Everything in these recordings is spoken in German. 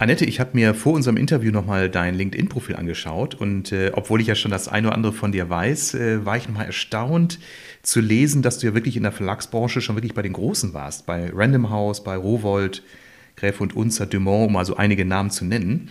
Annette, ich habe mir vor unserem Interview nochmal dein LinkedIn-Profil angeschaut und äh, obwohl ich ja schon das eine oder andere von dir weiß, äh, war ich nochmal erstaunt zu lesen, dass du ja wirklich in der Verlagsbranche schon wirklich bei den Großen warst, bei Random House, bei Rowold, Gräfe und Unzer, Dumont, um mal so einige Namen zu nennen.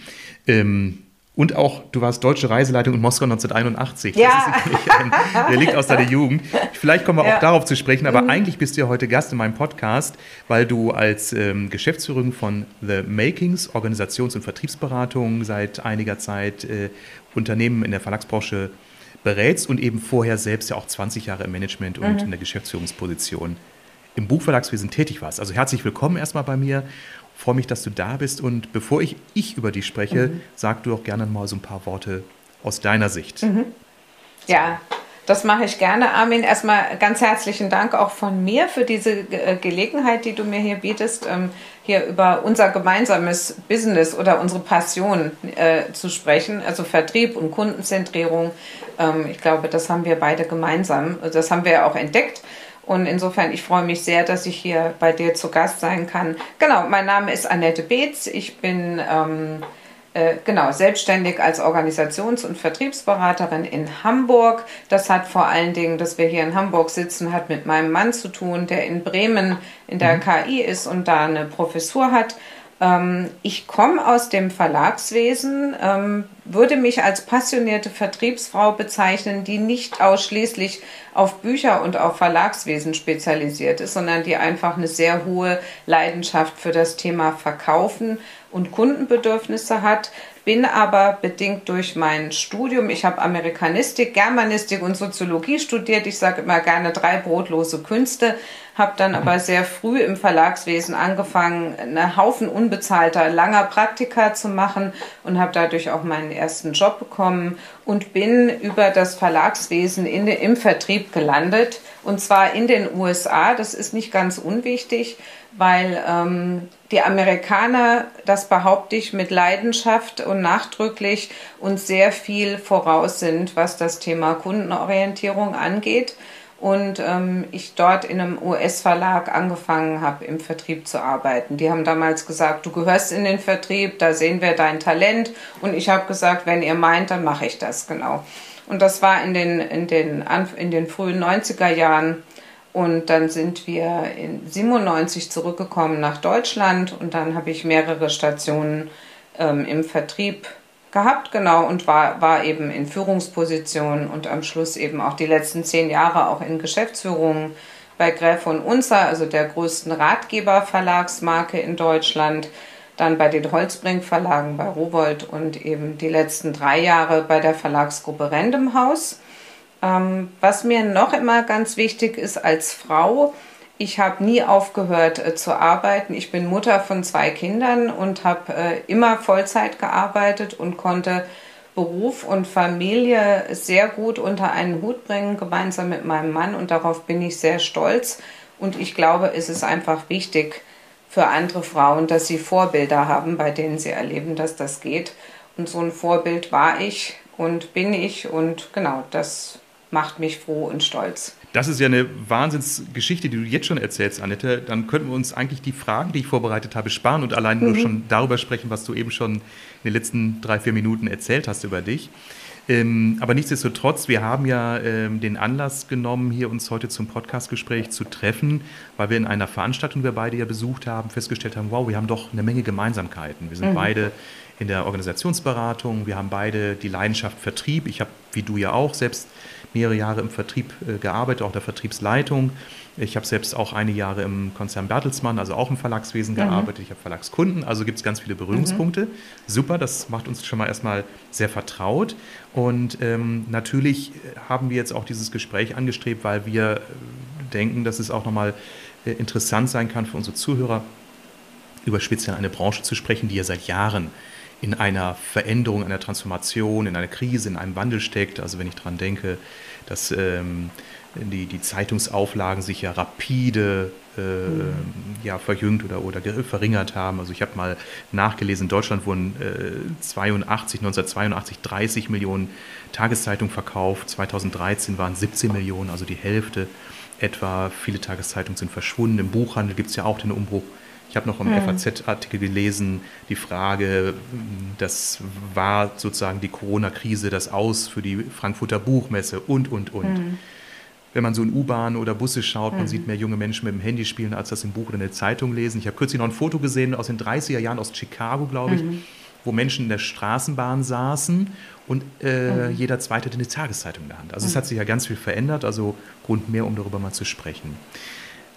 Ähm, und auch, du warst deutsche Reiseleitung in Moskau 1981. Ja. Ein, der liegt aus deiner Jugend. Vielleicht kommen wir ja. auch darauf zu sprechen, aber mhm. eigentlich bist du ja heute Gast in meinem Podcast, weil du als ähm, Geschäftsführerin von The Makings, Organisations- und Vertriebsberatung, seit einiger Zeit äh, Unternehmen in der Verlagsbranche berätst und eben vorher selbst ja auch 20 Jahre im Management und mhm. in der Geschäftsführungsposition im Buchverlagswesen tätig warst. Also herzlich willkommen erstmal bei mir freue mich, dass du da bist. Und bevor ich, ich über dich spreche, mhm. sag du auch gerne mal so ein paar Worte aus deiner Sicht. Mhm. Ja, das mache ich gerne, Armin. Erstmal ganz herzlichen Dank auch von mir für diese äh, Gelegenheit, die du mir hier bietest, ähm, hier über unser gemeinsames Business oder unsere Passion äh, zu sprechen, also Vertrieb und Kundenzentrierung. Ähm, ich glaube, das haben wir beide gemeinsam. Das haben wir auch entdeckt. Und insofern, ich freue mich sehr, dass ich hier bei dir zu Gast sein kann. Genau, mein Name ist Annette Beetz. Ich bin ähm, äh, genau selbstständig als Organisations- und Vertriebsberaterin in Hamburg. Das hat vor allen Dingen, dass wir hier in Hamburg sitzen, hat mit meinem Mann zu tun, der in Bremen in der mhm. KI ist und da eine Professur hat. Ähm, ich komme aus dem Verlagswesen, ähm, würde mich als passionierte Vertriebsfrau bezeichnen, die nicht ausschließlich auf Bücher und auf Verlagswesen spezialisiert ist, sondern die einfach eine sehr hohe Leidenschaft für das Thema Verkaufen und Kundenbedürfnisse hat bin aber bedingt durch mein Studium, ich habe Amerikanistik, Germanistik und Soziologie studiert, ich sage immer gerne drei brotlose Künste, habe dann aber sehr früh im Verlagswesen angefangen, einen Haufen unbezahlter, langer Praktika zu machen und habe dadurch auch meinen ersten Job bekommen und bin über das Verlagswesen in, im Vertrieb gelandet und zwar in den USA. Das ist nicht ganz unwichtig, weil ähm, die Amerikaner, das behaupte ich mit Leidenschaft und nachdrücklich und sehr viel voraus sind, was das Thema Kundenorientierung angeht. Und ähm, ich dort in einem US-Verlag angefangen habe, im Vertrieb zu arbeiten. Die haben damals gesagt, du gehörst in den Vertrieb, da sehen wir dein Talent. Und ich habe gesagt, wenn ihr meint, dann mache ich das genau. Und das war in den, in den, in den frühen 90er Jahren und dann sind wir in 97 zurückgekommen nach Deutschland und dann habe ich mehrere Stationen ähm, im Vertrieb gehabt, genau, und war, war eben in Führungspositionen und am Schluss eben auch die letzten zehn Jahre auch in Geschäftsführung bei Gräf und Unzer, also der größten Ratgeberverlagsmarke in Deutschland, dann bei den Holzbrink Verlagen bei Rowold und eben die letzten drei Jahre bei der Verlagsgruppe Random House. Ähm, was mir noch immer ganz wichtig ist als Frau, ich habe nie aufgehört äh, zu arbeiten. Ich bin Mutter von zwei Kindern und habe äh, immer Vollzeit gearbeitet und konnte Beruf und Familie sehr gut unter einen Hut bringen, gemeinsam mit meinem Mann. Und darauf bin ich sehr stolz. Und ich glaube, es ist einfach wichtig für andere Frauen, dass sie Vorbilder haben, bei denen sie erleben, dass das geht. Und so ein Vorbild war ich und bin ich. Und genau, das macht mich froh und stolz. Das ist ja eine Wahnsinnsgeschichte, die du jetzt schon erzählst, Annette. Dann könnten wir uns eigentlich die Fragen, die ich vorbereitet habe, sparen und allein mhm. nur schon darüber sprechen, was du eben schon in den letzten drei, vier Minuten erzählt hast über dich. Ähm, aber nichtsdestotrotz, wir haben ja ähm, den Anlass genommen, hier uns heute zum Podcastgespräch zu treffen, weil wir in einer Veranstaltung, die wir beide ja besucht haben, festgestellt haben, wow, wir haben doch eine Menge Gemeinsamkeiten. Wir sind mhm. beide in der Organisationsberatung, wir haben beide die Leidenschaft Vertrieb. Ich habe, wie du ja auch, selbst mehrere Jahre im Vertrieb äh, gearbeitet, auch der Vertriebsleitung. Ich habe selbst auch einige Jahre im Konzern Bertelsmann, also auch im Verlagswesen mhm. gearbeitet. Ich habe Verlagskunden, also gibt es ganz viele Berührungspunkte. Mhm. Super, das macht uns schon mal erstmal sehr vertraut. Und ähm, natürlich haben wir jetzt auch dieses Gespräch angestrebt, weil wir äh, denken, dass es auch nochmal äh, interessant sein kann für unsere Zuhörer, über speziell eine Branche zu sprechen, die ja seit Jahren in einer Veränderung, einer Transformation, in einer Krise, in einem Wandel steckt. Also wenn ich daran denke, dass ähm, die, die Zeitungsauflagen sich ja rapide äh, mhm. ja, verjüngt oder, oder verringert haben. Also ich habe mal nachgelesen, in Deutschland wurden äh, 82, 1982 30 Millionen Tageszeitungen verkauft, 2013 waren 17 Millionen, also die Hälfte etwa. Viele Tageszeitungen sind verschwunden. Im Buchhandel gibt es ja auch den Umbruch. Ich habe noch im mhm. FAZ-Artikel gelesen, die Frage, das war sozusagen die Corona-Krise, das Aus für die Frankfurter Buchmesse und, und, und. Mhm wenn man so in U-Bahn oder Busse schaut, man mhm. sieht mehr junge Menschen mit dem Handy spielen, als das im Buch oder in der Zeitung lesen. Ich habe kürzlich noch ein Foto gesehen aus den 30er Jahren aus Chicago, glaube ich, mhm. wo Menschen in der Straßenbahn saßen und äh, mhm. jeder Zweite hatte eine Tageszeitung in der Hand. Also es mhm. hat sich ja ganz viel verändert, also Grund mehr, um darüber mal zu sprechen.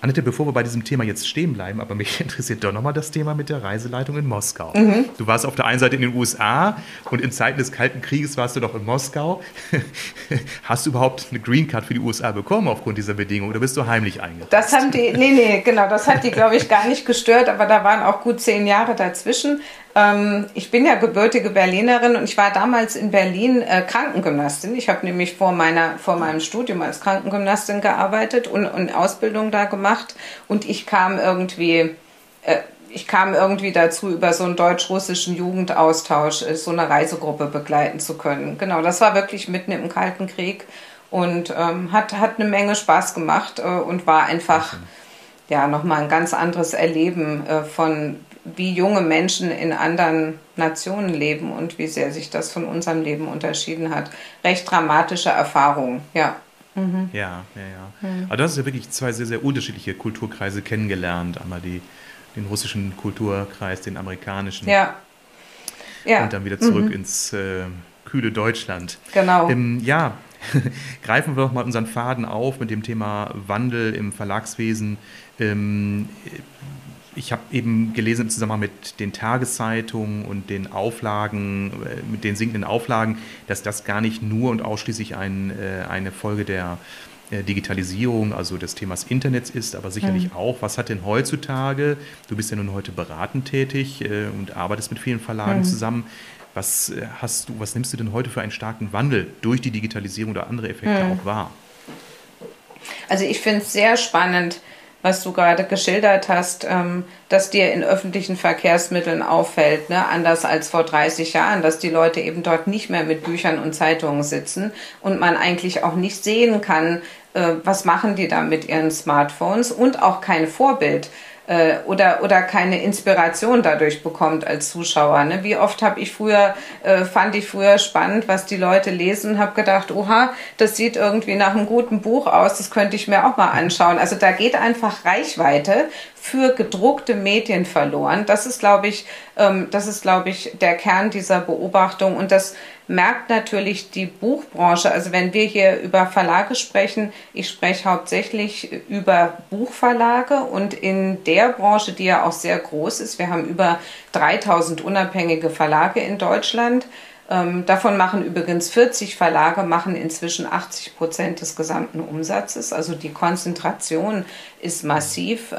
Annette, bevor wir bei diesem Thema jetzt stehen bleiben, aber mich interessiert doch nochmal das Thema mit der Reiseleitung in Moskau. Mhm. Du warst auf der einen Seite in den USA und in Zeiten des Kalten Krieges warst du doch in Moskau. Hast du überhaupt eine Green Card für die USA bekommen aufgrund dieser Bedingungen oder bist du heimlich eingereist? Das haben die, nee, nee, genau, das hat die, glaube ich, gar nicht gestört, aber da waren auch gut zehn Jahre dazwischen. Ähm, ich bin ja gebürtige Berlinerin und ich war damals in Berlin äh, Krankengymnastin. Ich habe nämlich vor, meiner, vor meinem Studium als Krankengymnastin gearbeitet und, und Ausbildung da gemacht. Und ich kam irgendwie, äh, ich kam irgendwie dazu, über so einen deutsch-russischen Jugendaustausch äh, so eine Reisegruppe begleiten zu können. Genau, das war wirklich mitten im Kalten Krieg und ähm, hat, hat eine Menge Spaß gemacht äh, und war einfach ja nochmal ein ganz anderes Erleben äh, von wie junge Menschen in anderen Nationen leben und wie sehr sich das von unserem Leben unterschieden hat. Recht dramatische Erfahrungen, ja. Mhm. Ja, ja, ja. Mhm. Aber du hast ja wirklich zwei sehr, sehr unterschiedliche Kulturkreise kennengelernt. Einmal die, den russischen Kulturkreis, den amerikanischen. Ja. ja. Und dann wieder zurück mhm. ins äh, kühle Deutschland. Genau. Ähm, ja, greifen wir doch mal unseren Faden auf mit dem Thema Wandel im Verlagswesen. Ähm, ich habe eben gelesen im Zusammenhang mit den Tageszeitungen und den Auflagen, äh, mit den sinkenden Auflagen, dass das gar nicht nur und ausschließlich ein, äh, eine Folge der äh, Digitalisierung, also des Themas Internets ist, aber sicherlich mhm. auch, was hat denn heutzutage, du bist ja nun heute beratend tätig und arbeitest mit vielen Verlagen mhm. zusammen, was hast du, was nimmst du denn heute für einen starken Wandel durch die Digitalisierung oder andere Effekte mhm. auch wahr? Also ich finde es sehr spannend, was du gerade geschildert hast, ähm, dass dir in öffentlichen Verkehrsmitteln auffällt, ne? anders als vor 30 Jahren, dass die Leute eben dort nicht mehr mit Büchern und Zeitungen sitzen und man eigentlich auch nicht sehen kann, äh, was machen die da mit ihren Smartphones und auch kein Vorbild äh, oder, oder keine Inspiration dadurch bekommt als Zuschauer. Ne? Wie oft habe ich früher, äh, fand ich früher spannend, was die Leute lesen, habe gedacht, oha, das sieht irgendwie nach einem guten Buch aus, das könnte ich mir auch mal anschauen. Also da geht einfach Reichweite für gedruckte Medien verloren. Das ist, glaube ich, ähm, das ist, glaube ich, der Kern dieser Beobachtung und das merkt natürlich die Buchbranche. Also wenn wir hier über Verlage sprechen, ich spreche hauptsächlich über Buchverlage und in der Branche, die ja auch sehr groß ist, wir haben über 3000 unabhängige Verlage in Deutschland. Ähm, davon machen übrigens 40 Verlage, machen inzwischen 80 Prozent des gesamten Umsatzes. Also die Konzentration ist massiv.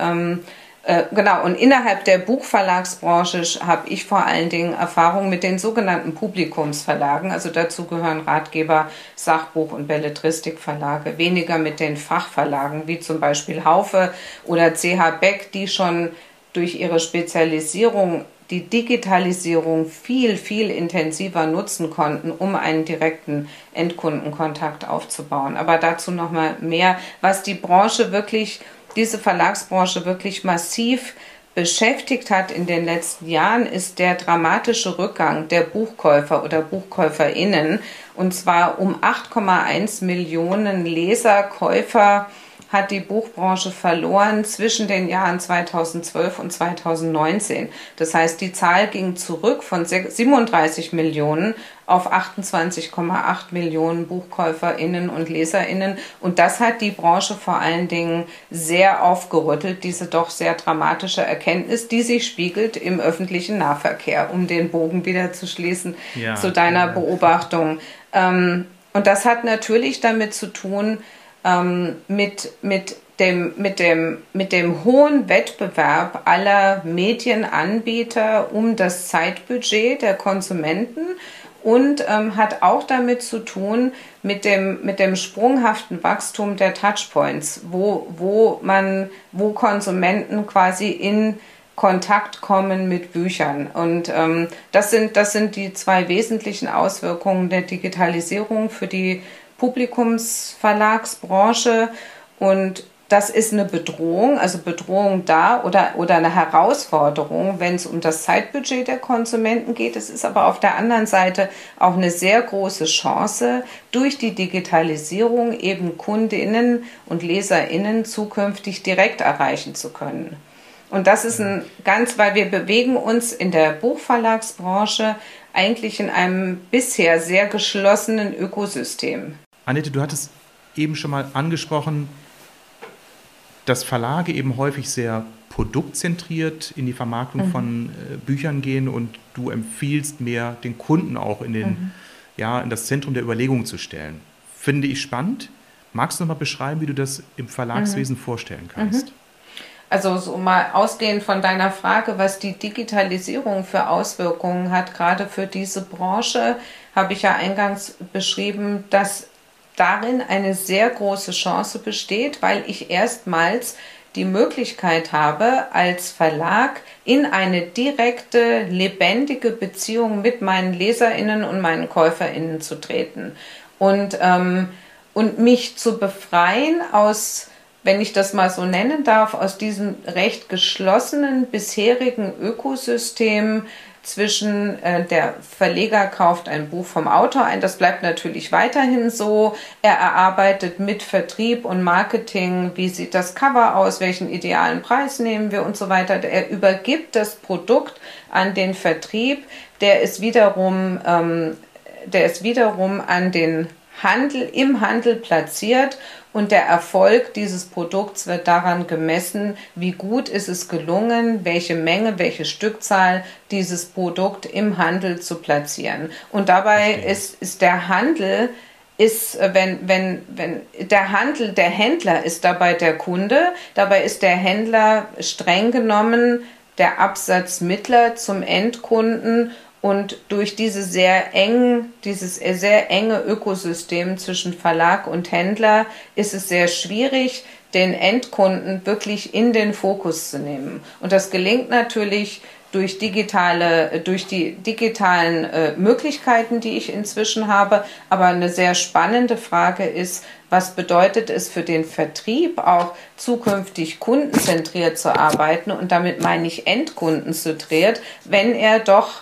Äh, genau, und innerhalb der Buchverlagsbranche habe ich vor allen Dingen Erfahrung mit den sogenannten Publikumsverlagen. Also dazu gehören Ratgeber, Sachbuch- und Belletristikverlage. Weniger mit den Fachverlagen, wie zum Beispiel Haufe oder CH Beck, die schon durch ihre Spezialisierung die Digitalisierung viel, viel intensiver nutzen konnten, um einen direkten Endkundenkontakt aufzubauen. Aber dazu nochmal mehr, was die Branche wirklich diese Verlagsbranche wirklich massiv beschäftigt hat in den letzten Jahren, ist der dramatische Rückgang der Buchkäufer oder Buchkäuferinnen. Und zwar um 8,1 Millionen Leser, Käufer hat die Buchbranche verloren zwischen den Jahren 2012 und 2019. Das heißt, die Zahl ging zurück von 37 Millionen auf 28,8 Millionen Buchkäuferinnen und Leserinnen. Und das hat die Branche vor allen Dingen sehr aufgerüttelt, diese doch sehr dramatische Erkenntnis, die sich spiegelt im öffentlichen Nahverkehr, um den Bogen wieder zu schließen ja, zu deiner ja. Beobachtung. Ähm, und das hat natürlich damit zu tun, ähm, mit, mit dem, mit, dem, mit dem hohen Wettbewerb aller Medienanbieter um das Zeitbudget der Konsumenten und ähm, hat auch damit zu tun mit dem, mit dem sprunghaften Wachstum der Touchpoints, wo, wo man, wo Konsumenten quasi in Kontakt kommen mit Büchern. Und ähm, das, sind, das sind die zwei wesentlichen Auswirkungen der Digitalisierung für die Publikumsverlagsbranche. Und das ist eine Bedrohung, also Bedrohung da oder, oder eine Herausforderung, wenn es um das Zeitbudget der Konsumenten geht. Es ist aber auf der anderen Seite auch eine sehr große Chance, durch die Digitalisierung eben Kundinnen und Leserinnen zukünftig direkt erreichen zu können. Und das ist ein ganz, weil wir bewegen uns in der Buchverlagsbranche eigentlich in einem bisher sehr geschlossenen Ökosystem. Annette, du hattest eben schon mal angesprochen, dass Verlage eben häufig sehr produktzentriert in die Vermarktung mhm. von äh, Büchern gehen und du empfiehlst mehr den Kunden auch in, den, mhm. ja, in das Zentrum der Überlegungen zu stellen. Finde ich spannend. Magst du noch mal beschreiben, wie du das im Verlagswesen mhm. vorstellen kannst? Mhm. Also so mal ausgehend von deiner Frage, was die Digitalisierung für Auswirkungen hat, gerade für diese Branche, habe ich ja eingangs beschrieben, dass darin eine sehr große Chance besteht, weil ich erstmals die Möglichkeit habe, als Verlag in eine direkte, lebendige Beziehung mit meinen Leserinnen und meinen Käuferinnen zu treten. Und, ähm, und mich zu befreien aus, wenn ich das mal so nennen darf, aus diesem recht geschlossenen bisherigen Ökosystem zwischen äh, der Verleger kauft ein Buch vom Autor ein, das bleibt natürlich weiterhin so. Er erarbeitet mit Vertrieb und Marketing, wie sieht das Cover aus, welchen idealen Preis nehmen wir und so weiter. Er übergibt das Produkt an den Vertrieb, der ist wiederum, ähm, der ist wiederum an den Handel im Handel platziert und der Erfolg dieses Produkts wird daran gemessen, wie gut ist es gelungen, welche Menge, welche Stückzahl dieses Produkt im Handel zu platzieren. Und dabei ist, ist der Handel ist, wenn, wenn, wenn der Handel, der Händler ist dabei der Kunde, dabei ist der Händler streng genommen der Absatzmittler zum Endkunden und durch diese sehr eng, dieses sehr enge Ökosystem zwischen Verlag und Händler ist es sehr schwierig, den Endkunden wirklich in den Fokus zu nehmen. Und das gelingt natürlich durch digitale, durch die digitalen äh, Möglichkeiten, die ich inzwischen habe. Aber eine sehr spannende Frage ist, was bedeutet es für den Vertrieb auch zukünftig kundenzentriert zu arbeiten? Und damit meine ich endkundenzentriert, wenn er doch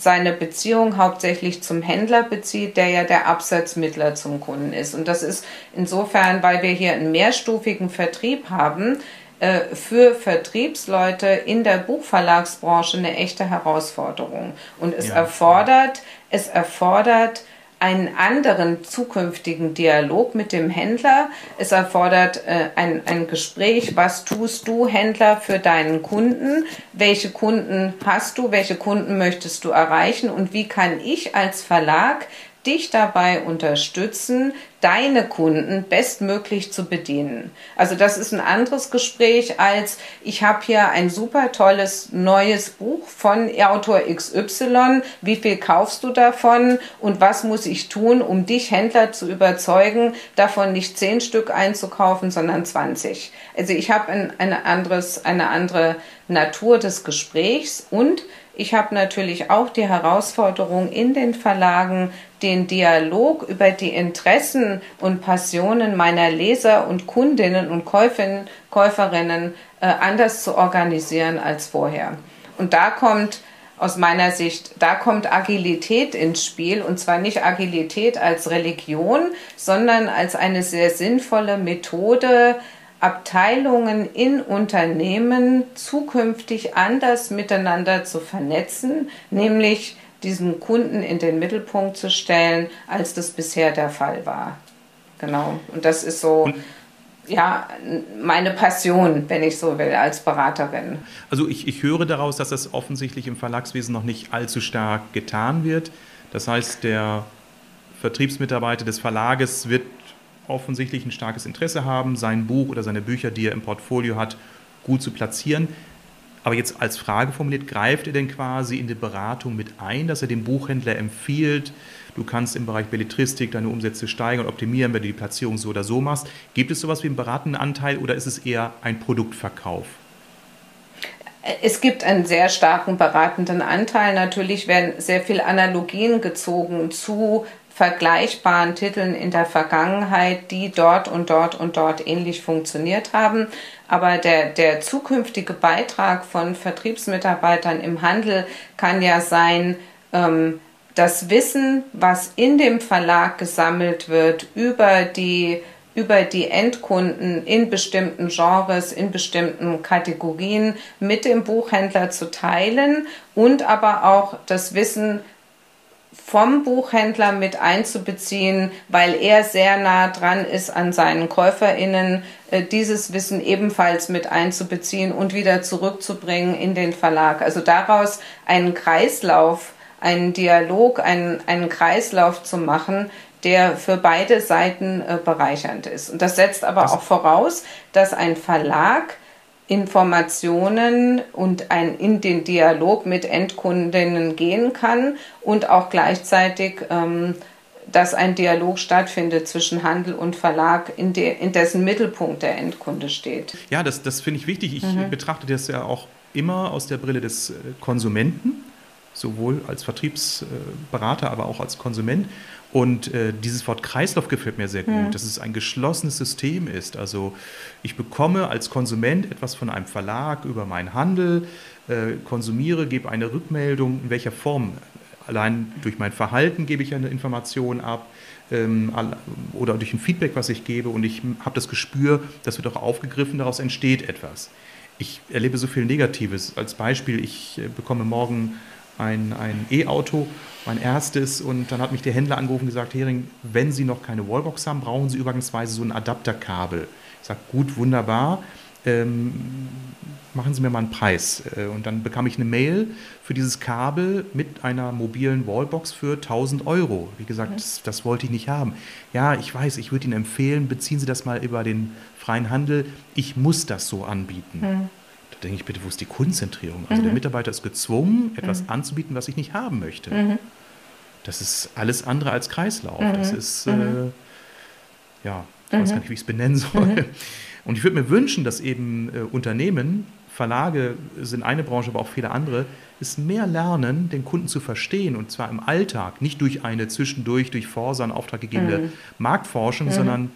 seine Beziehung hauptsächlich zum Händler bezieht, der ja der Absatzmittler zum Kunden ist. Und das ist insofern, weil wir hier einen mehrstufigen Vertrieb haben, äh, für Vertriebsleute in der Buchverlagsbranche eine echte Herausforderung. Und es ja. erfordert, es erfordert einen anderen zukünftigen Dialog mit dem Händler. Es erfordert äh, ein, ein Gespräch, was tust du, Händler, für deinen Kunden? Welche Kunden hast du? Welche Kunden möchtest du erreichen? Und wie kann ich als Verlag dich dabei unterstützen, deine Kunden bestmöglich zu bedienen. Also das ist ein anderes Gespräch als ich habe hier ein super tolles neues Buch von Autor XY. Wie viel kaufst du davon und was muss ich tun, um dich Händler zu überzeugen, davon nicht zehn Stück einzukaufen, sondern 20. Also ich habe ein, eine, anderes, eine andere Natur des Gesprächs und ich habe natürlich auch die Herausforderung in den Verlagen, den Dialog über die Interessen und Passionen meiner Leser und Kundinnen und Käuferinnen, Käuferinnen äh, anders zu organisieren als vorher. Und da kommt aus meiner Sicht, da kommt Agilität ins Spiel und zwar nicht Agilität als Religion, sondern als eine sehr sinnvolle Methode, Abteilungen in Unternehmen zukünftig anders miteinander zu vernetzen, nämlich diesen Kunden in den Mittelpunkt zu stellen, als das bisher der Fall war. Genau. Und das ist so. ja, meine Passion, wenn ich so will, als Beraterin. Also ich, ich höre daraus, dass das offensichtlich im Verlagswesen noch nicht allzu stark getan wird. Das heißt, der Vertriebsmitarbeiter des Verlages wird offensichtlich ein starkes Interesse haben, sein Buch oder seine Bücher, die er im Portfolio hat, gut zu platzieren. Aber jetzt als Frage formuliert, greift er denn quasi in die Beratung mit ein, dass er dem Buchhändler empfiehlt, du kannst im Bereich Belletristik deine Umsätze steigern und optimieren, wenn du die Platzierung so oder so machst. Gibt es sowas wie einen beratenden Anteil oder ist es eher ein Produktverkauf? Es gibt einen sehr starken beratenden Anteil. Natürlich werden sehr viele Analogien gezogen zu vergleichbaren Titeln in der Vergangenheit, die dort und dort und dort ähnlich funktioniert haben. Aber der, der zukünftige Beitrag von Vertriebsmitarbeitern im Handel kann ja sein, ähm, das Wissen, was in dem Verlag gesammelt wird über die über die Endkunden in bestimmten Genres, in bestimmten Kategorien mit dem Buchhändler zu teilen und aber auch das Wissen vom Buchhändler mit einzubeziehen, weil er sehr nah dran ist an seinen KäuferInnen, äh, dieses Wissen ebenfalls mit einzubeziehen und wieder zurückzubringen in den Verlag. Also daraus einen Kreislauf, einen Dialog, einen, einen Kreislauf zu machen, der für beide Seiten äh, bereichernd ist. Und das setzt aber auch voraus, dass ein Verlag Informationen und ein, in den Dialog mit Endkundinnen gehen kann und auch gleichzeitig, ähm, dass ein Dialog stattfindet zwischen Handel und Verlag, in, de, in dessen Mittelpunkt der Endkunde steht. Ja, das, das finde ich wichtig. Ich mhm. betrachte das ja auch immer aus der Brille des äh, Konsumenten, sowohl als Vertriebsberater, aber auch als Konsument. Und äh, dieses Wort Kreislauf gefällt mir sehr gut, mhm. dass es ein geschlossenes System ist. Also ich bekomme als Konsument etwas von einem Verlag über meinen Handel, äh, konsumiere, gebe eine Rückmeldung, in welcher Form. Allein durch mein Verhalten gebe ich eine Information ab ähm, oder durch ein Feedback, was ich gebe. Und ich habe das Gespür, das wird auch aufgegriffen, daraus entsteht etwas. Ich erlebe so viel Negatives. Als Beispiel, ich äh, bekomme morgen ein, ein E-Auto, mein erstes. Und dann hat mich der Händler angerufen und gesagt, Hering, wenn Sie noch keine Wallbox haben, brauchen Sie übergangsweise so ein Adapterkabel. Ich sage, gut, wunderbar. Ähm, machen Sie mir mal einen Preis. Äh, und dann bekam ich eine Mail für dieses Kabel mit einer mobilen Wallbox für 1000 Euro. Wie gesagt, mhm. das, das, wollte ich nicht haben. Ja, ich weiß, ich würde Ihnen empfehlen, beziehen Sie das mal über den freien Handel. Ich muss das so anbieten. Mhm denke ich bitte, wo ist die Kundenzentrierung? Also mhm. der Mitarbeiter ist gezwungen, etwas mhm. anzubieten, was ich nicht haben möchte. Mhm. Das ist alles andere als Kreislauf. Das mhm. ist, äh, mhm. ja, ich weiß gar nicht, wie ich es benennen soll. Und ich würde mir wünschen, dass eben äh, Unternehmen, Verlage sind eine Branche, aber auch viele andere, es mehr lernen, den Kunden zu verstehen und zwar im Alltag, nicht durch eine zwischendurch durch Forsa in Auftrag gegebene Marktforschung, sondern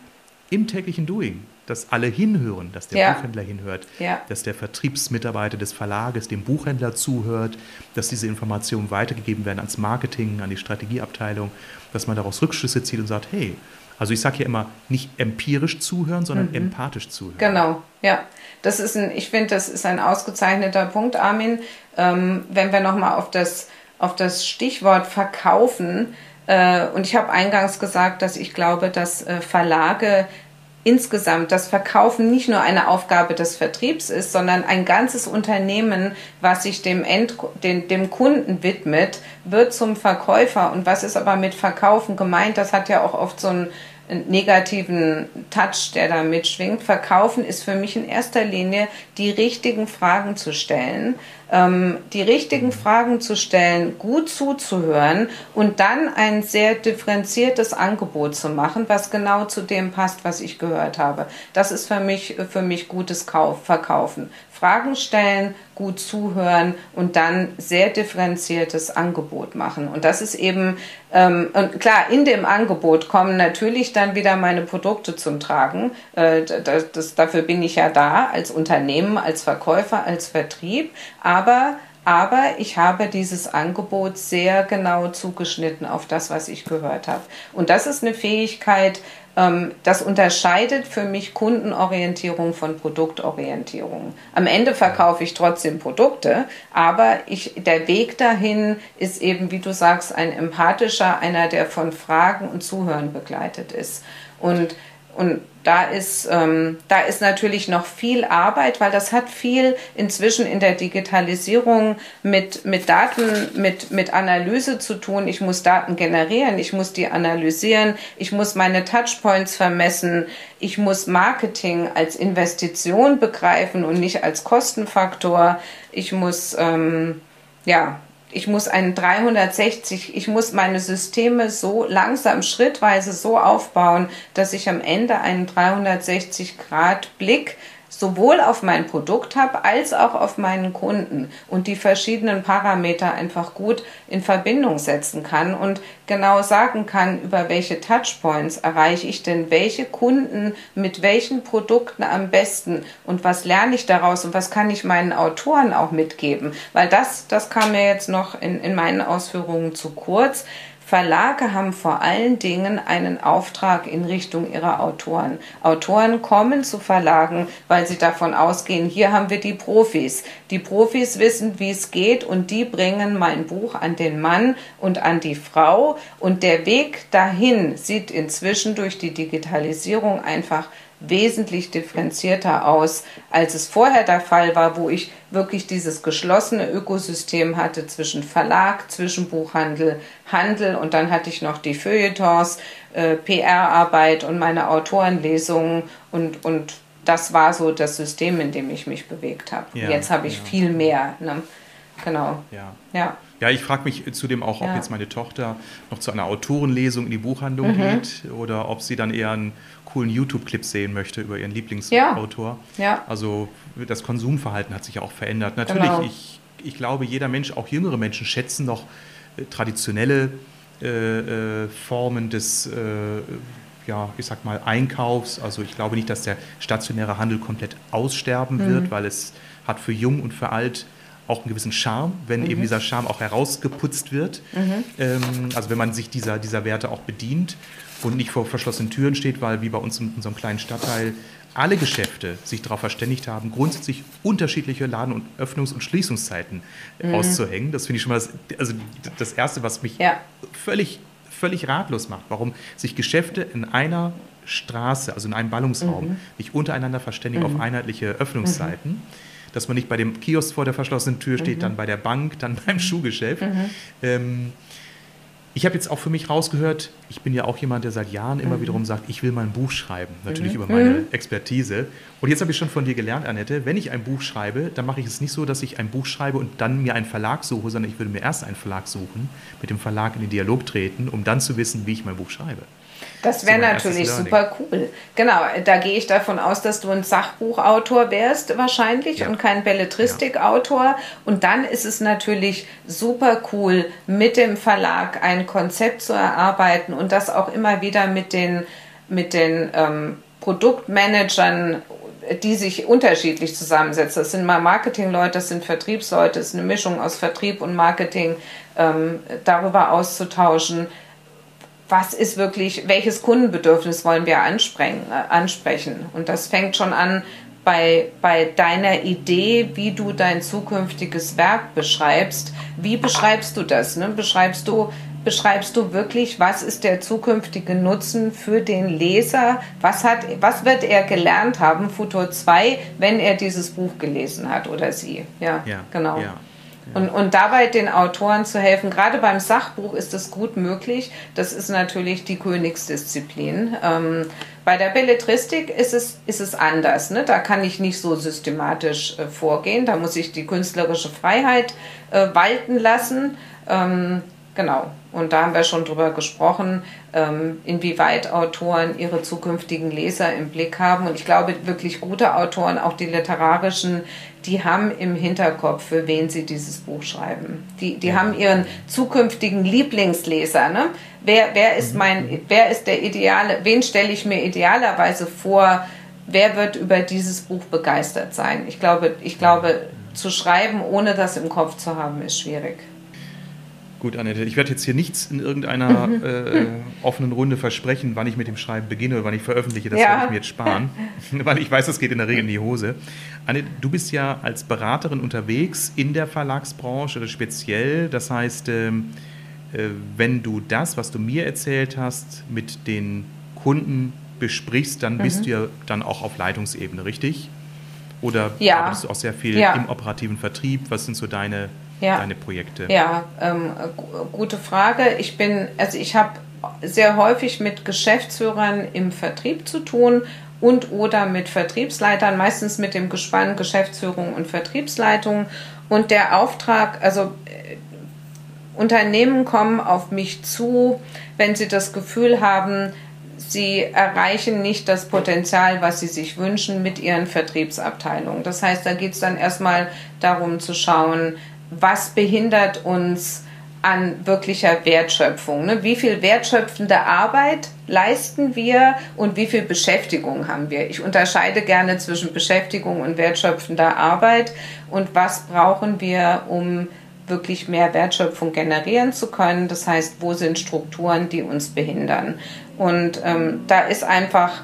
im täglichen Doing dass alle hinhören, dass der ja. Buchhändler hinhört, ja. dass der Vertriebsmitarbeiter des Verlages dem Buchhändler zuhört, dass diese Informationen weitergegeben werden ans Marketing, an die Strategieabteilung, dass man daraus Rückschlüsse zieht und sagt, hey, also ich sage ja immer, nicht empirisch zuhören, sondern mhm. empathisch zuhören. Genau, ja. Das ist ein, ich finde, das ist ein ausgezeichneter Punkt, Armin. Ähm, wenn wir nochmal auf das, auf das Stichwort verkaufen, äh, und ich habe eingangs gesagt, dass ich glaube, dass äh, Verlage insgesamt das Verkaufen nicht nur eine Aufgabe des Vertriebs ist, sondern ein ganzes Unternehmen, was sich dem, End, dem, dem Kunden widmet, wird zum Verkäufer. Und was ist aber mit Verkaufen gemeint? Das hat ja auch oft so einen negativen Touch, der da mitschwingt. Verkaufen ist für mich in erster Linie die richtigen Fragen zu stellen, ähm, die richtigen Fragen zu stellen, gut zuzuhören und dann ein sehr differenziertes Angebot zu machen, was genau zu dem passt, was ich gehört habe. Das ist für mich, für mich gutes Kauf, Verkaufen. Fragen stellen, gut zuhören und dann sehr differenziertes Angebot machen. Und das ist eben, ähm, und klar, in dem Angebot kommen natürlich dann wieder meine Produkte zum Tragen. Äh, das, das, dafür bin ich ja da als Unternehmen, als Verkäufer, als Vertrieb. Aber aber ich habe dieses Angebot sehr genau zugeschnitten auf das, was ich gehört habe. Und das ist eine Fähigkeit, ähm, das unterscheidet für mich Kundenorientierung von Produktorientierung. Am Ende verkaufe ich trotzdem Produkte, aber ich, der Weg dahin ist eben, wie du sagst, ein empathischer, einer, der von Fragen und Zuhören begleitet ist. Und Und da ist, ähm, da ist natürlich noch viel Arbeit, weil das hat viel inzwischen in der Digitalisierung mit, mit Daten, mit, mit Analyse zu tun. Ich muss Daten generieren, ich muss die analysieren, ich muss meine Touchpoints vermessen, ich muss Marketing als Investition begreifen und nicht als Kostenfaktor. Ich muss, ähm, ja, ich muss einen 360, ich muss meine Systeme so langsam, schrittweise so aufbauen, dass ich am Ende einen 360 Grad Blick sowohl auf mein Produkt habe als auch auf meinen Kunden und die verschiedenen Parameter einfach gut in Verbindung setzen kann und genau sagen kann, über welche Touchpoints erreiche ich denn welche Kunden mit welchen Produkten am besten und was lerne ich daraus und was kann ich meinen Autoren auch mitgeben, weil das, das kam mir jetzt noch in, in meinen Ausführungen zu kurz. Verlage haben vor allen Dingen einen Auftrag in Richtung ihrer Autoren. Autoren kommen zu Verlagen, weil sie davon ausgehen, hier haben wir die Profis. Die Profis wissen, wie es geht und die bringen mein Buch an den Mann und an die Frau. Und der Weg dahin sieht inzwischen durch die Digitalisierung einfach wesentlich differenzierter aus, als es vorher der Fall war, wo ich wirklich dieses geschlossene Ökosystem hatte zwischen Verlag, zwischen Buchhandel, Handel und dann hatte ich noch die Feuilletons, äh, PR-Arbeit und meine Autorenlesungen und, und das war so das System, in dem ich mich bewegt habe. Ja, Jetzt habe ich ja. viel mehr. Ne? Genau. Ja. ja. Ja, ich frage mich zudem auch, ob ja. jetzt meine Tochter noch zu einer Autorenlesung in die Buchhandlung mhm. geht oder ob sie dann eher einen coolen YouTube-Clip sehen möchte über ihren Lieblingsautor. Ja. ja. Also das Konsumverhalten hat sich ja auch verändert. Natürlich, genau. ich, ich glaube, jeder Mensch, auch jüngere Menschen, schätzen noch äh, traditionelle äh, äh, Formen des, äh, ja, ich sag mal, Einkaufs. Also ich glaube nicht, dass der stationäre Handel komplett aussterben mhm. wird, weil es hat für jung und für alt auch einen gewissen Charme, wenn mhm. eben dieser Charme auch herausgeputzt wird. Mhm. Ähm, also wenn man sich dieser, dieser Werte auch bedient und nicht vor verschlossenen Türen steht, weil wie bei uns in unserem kleinen Stadtteil alle Geschäfte sich darauf verständigt haben, grundsätzlich unterschiedliche Laden- und Öffnungs- und Schließungszeiten mhm. auszuhängen. Das finde ich schon mal das, also das Erste, was mich ja. völlig, völlig ratlos macht, warum sich Geschäfte in einer Straße, also in einem Ballungsraum, mhm. nicht untereinander verständigen mhm. auf einheitliche Öffnungszeiten. Dass man nicht bei dem Kiosk vor der verschlossenen Tür steht, mhm. dann bei der Bank, dann beim Schuhgeschäft. Mhm. Ähm, ich habe jetzt auch für mich rausgehört, ich bin ja auch jemand, der seit Jahren immer mhm. wiederum sagt, ich will mal ein Buch schreiben, natürlich mhm. über meine mhm. Expertise. Und jetzt habe ich schon von dir gelernt, Annette, wenn ich ein Buch schreibe, dann mache ich es nicht so, dass ich ein Buch schreibe und dann mir einen Verlag suche, sondern ich würde mir erst einen Verlag suchen, mit dem Verlag in den Dialog treten, um dann zu wissen, wie ich mein Buch schreibe. Das wäre natürlich super cool. Genau, da gehe ich davon aus, dass du ein Sachbuchautor wärst wahrscheinlich ja. und kein Belletristikautor. Ja. Und dann ist es natürlich super cool, mit dem Verlag ein Konzept zu erarbeiten und das auch immer wieder mit den, mit den ähm, Produktmanagern die sich unterschiedlich zusammensetzen. Das sind mal Marketingleute, das sind Vertriebsleute, das ist eine Mischung aus Vertrieb und Marketing, ähm, darüber auszutauschen, was ist wirklich, welches Kundenbedürfnis wollen wir ansprechen, äh, ansprechen. Und das fängt schon an bei, bei deiner Idee, wie du dein zukünftiges Werk beschreibst. Wie beschreibst du das? Ne? Beschreibst du beschreibst du wirklich, was ist der zukünftige Nutzen für den Leser? Was, hat, was wird er gelernt haben, Futur 2, wenn er dieses Buch gelesen hat oder sie? Ja, ja genau. Ja. Und, und dabei den Autoren zu helfen, gerade beim Sachbuch ist das gut möglich. Das ist natürlich die Königsdisziplin. Ähm, bei der Belletristik ist es, ist es anders. Ne? Da kann ich nicht so systematisch äh, vorgehen. Da muss ich die künstlerische Freiheit äh, walten lassen. Ähm, genau. Und da haben wir schon drüber gesprochen, ähm, inwieweit Autoren ihre zukünftigen Leser im Blick haben. Und ich glaube, wirklich gute Autoren, auch die literarischen, die haben im Hinterkopf, für wen sie dieses Buch schreiben. Die, die ja. haben ihren zukünftigen Lieblingsleser. Ne? Wer, wer ist mhm. mein, wer ist der ideale, wen stelle ich mir idealerweise vor? Wer wird über dieses Buch begeistert sein? Ich glaube, ich glaube, zu schreiben, ohne das im Kopf zu haben, ist schwierig. Gut, Annette, ich werde jetzt hier nichts in irgendeiner mhm. äh, offenen Runde versprechen, wann ich mit dem Schreiben beginne oder wann ich veröffentliche. Das ja. werde ich mir jetzt sparen, weil ich weiß, das geht in der Regel in die Hose. Annette, du bist ja als Beraterin unterwegs in der Verlagsbranche oder speziell. Das heißt, ähm, äh, wenn du das, was du mir erzählt hast, mit den Kunden besprichst, dann mhm. bist du ja dann auch auf Leitungsebene, richtig? Oder ja. arbeitest du auch sehr viel ja. im operativen Vertrieb? Was sind so deine, ja. deine Projekte? Ja, ähm, gute Frage. Ich bin, also ich habe sehr häufig mit Geschäftsführern im Vertrieb zu tun und oder mit Vertriebsleitern, meistens mit dem Gespann Geschäftsführung und Vertriebsleitung. Und der Auftrag, also äh, Unternehmen kommen auf mich zu, wenn sie das Gefühl haben, sie erreichen nicht das Potenzial, was sie sich wünschen mit ihren Vertriebsabteilungen. Das heißt, da geht es dann erstmal darum zu schauen, was behindert uns an wirklicher Wertschöpfung. Ne? Wie viel wertschöpfende Arbeit leisten wir und wie viel Beschäftigung haben wir? Ich unterscheide gerne zwischen Beschäftigung und wertschöpfender Arbeit und was brauchen wir, um wirklich mehr Wertschöpfung generieren zu können. Das heißt, wo sind Strukturen, die uns behindern? Und ähm, da ist einfach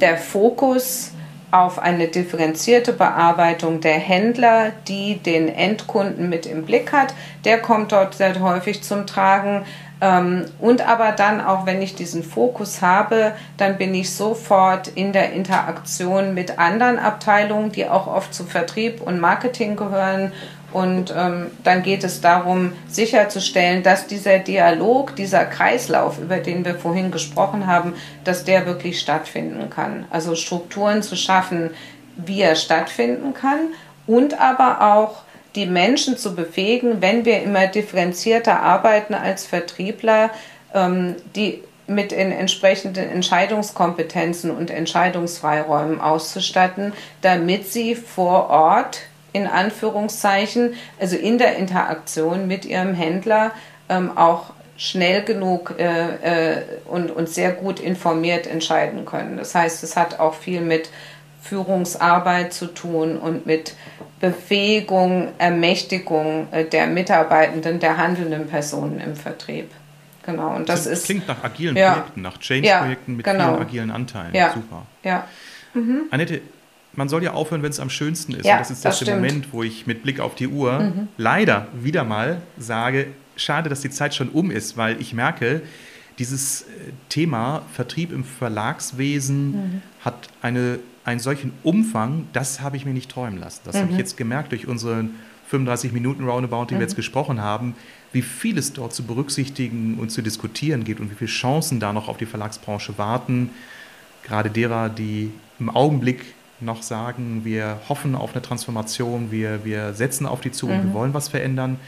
der Fokus auf eine differenzierte Bearbeitung der Händler, die den Endkunden mit im Blick hat. Der kommt dort sehr häufig zum Tragen. Ähm, und aber dann auch, wenn ich diesen Fokus habe, dann bin ich sofort in der Interaktion mit anderen Abteilungen, die auch oft zu Vertrieb und Marketing gehören und ähm, dann geht es darum, sicherzustellen, dass dieser Dialog, dieser Kreislauf, über den wir vorhin gesprochen haben, dass der wirklich stattfinden kann. Also Strukturen zu schaffen, wie er stattfinden kann und aber auch die Menschen zu befähigen, wenn wir immer differenzierter arbeiten als Vertriebler, ähm, die mit den entsprechenden Entscheidungskompetenzen und Entscheidungsfreiräumen auszustatten, damit sie vor Ort in Anführungszeichen, also in der Interaktion mit ihrem Händler ähm, auch schnell genug äh, äh, und, und sehr gut informiert entscheiden können. Das heißt, es hat auch viel mit Führungsarbeit zu tun und mit Befähigung, Ermächtigung äh, der Mitarbeitenden, der handelnden Personen im Vertrieb. Genau, und das, das ist. Klingt nach agilen ja, Projekten, nach Change-Projekten ja, mit genau. vielen agilen Anteilen. Ja, Super. Ja. Mhm. Annette, man soll ja aufhören, wenn es am schönsten ist. Ja, und das ist das, der Moment, wo ich mit Blick auf die Uhr mhm. leider wieder mal sage, schade, dass die Zeit schon um ist, weil ich merke, dieses äh, Thema Vertrieb im Verlagswesen mhm. hat eine, einen solchen Umfang, das habe ich mir nicht träumen lassen. Das mhm. habe ich jetzt gemerkt durch unseren 35 Minuten Roundabout, die wir jetzt mhm. gesprochen haben, wie viel es dort zu berücksichtigen und zu diskutieren gibt und wie viele Chancen da noch auf die Verlagsbranche warten. Gerade derer, die im Augenblick noch sagen, wir hoffen auf eine Transformation, wir, wir setzen auf die zu mhm. und wir mhm. wollen was verändern.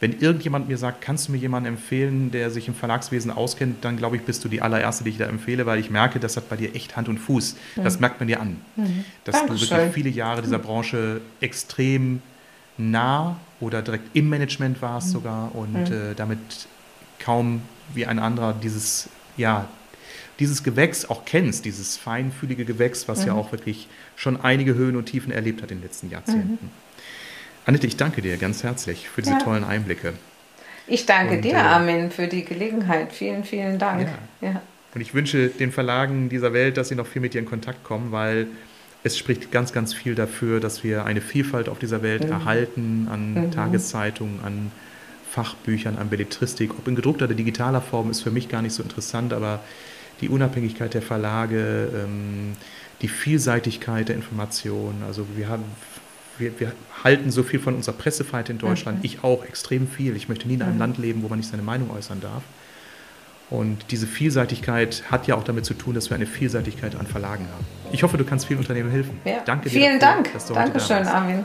Wenn irgendjemand mir sagt, kannst du mir jemanden empfehlen, der sich im Verlagswesen auskennt, dann glaube ich, bist du die allererste, die ich da empfehle, weil ich merke, das hat bei dir echt Hand und Fuß. Mhm. Das merkt man dir an. Mhm. Dass Dankeschön. du wirklich viele Jahre dieser mhm. Branche extrem nah oder direkt im Management warst mhm. sogar und äh, damit kaum wie ein anderer dieses, ja, dieses Gewächs auch kennst, dieses feinfühlige Gewächs, was mhm. ja auch wirklich schon einige Höhen und Tiefen erlebt hat in den letzten Jahrzehnten. Mhm. Annette, ich danke dir ganz herzlich für diese ja. tollen Einblicke. Ich danke und, dir, äh, Armin, für die Gelegenheit. Vielen, vielen Dank. Ja. ja. Und ich wünsche den Verlagen dieser Welt, dass sie noch viel mit dir in Kontakt kommen, weil es spricht ganz, ganz viel dafür, dass wir eine Vielfalt auf dieser Welt mhm. erhalten an mhm. Tageszeitungen, an Fachbüchern, an Belletristik. Ob in gedruckter oder digitaler Form ist für mich gar nicht so interessant, aber die Unabhängigkeit der Verlage, ähm, die Vielseitigkeit der Informationen. Also wir haben wir, wir, halten so viel von unserer Pressefreiheit in Deutschland. Mhm. Ich auch extrem viel. Ich möchte nie in einem mhm. Land leben, wo man nicht seine Meinung äußern darf. Und diese Vielseitigkeit hat ja auch damit zu tun, dass wir eine Vielseitigkeit an Verlagen haben. Ich hoffe, du kannst vielen Unternehmen helfen. Ja. Danke dir. Vielen dafür, Dank. Dankeschön, Armin.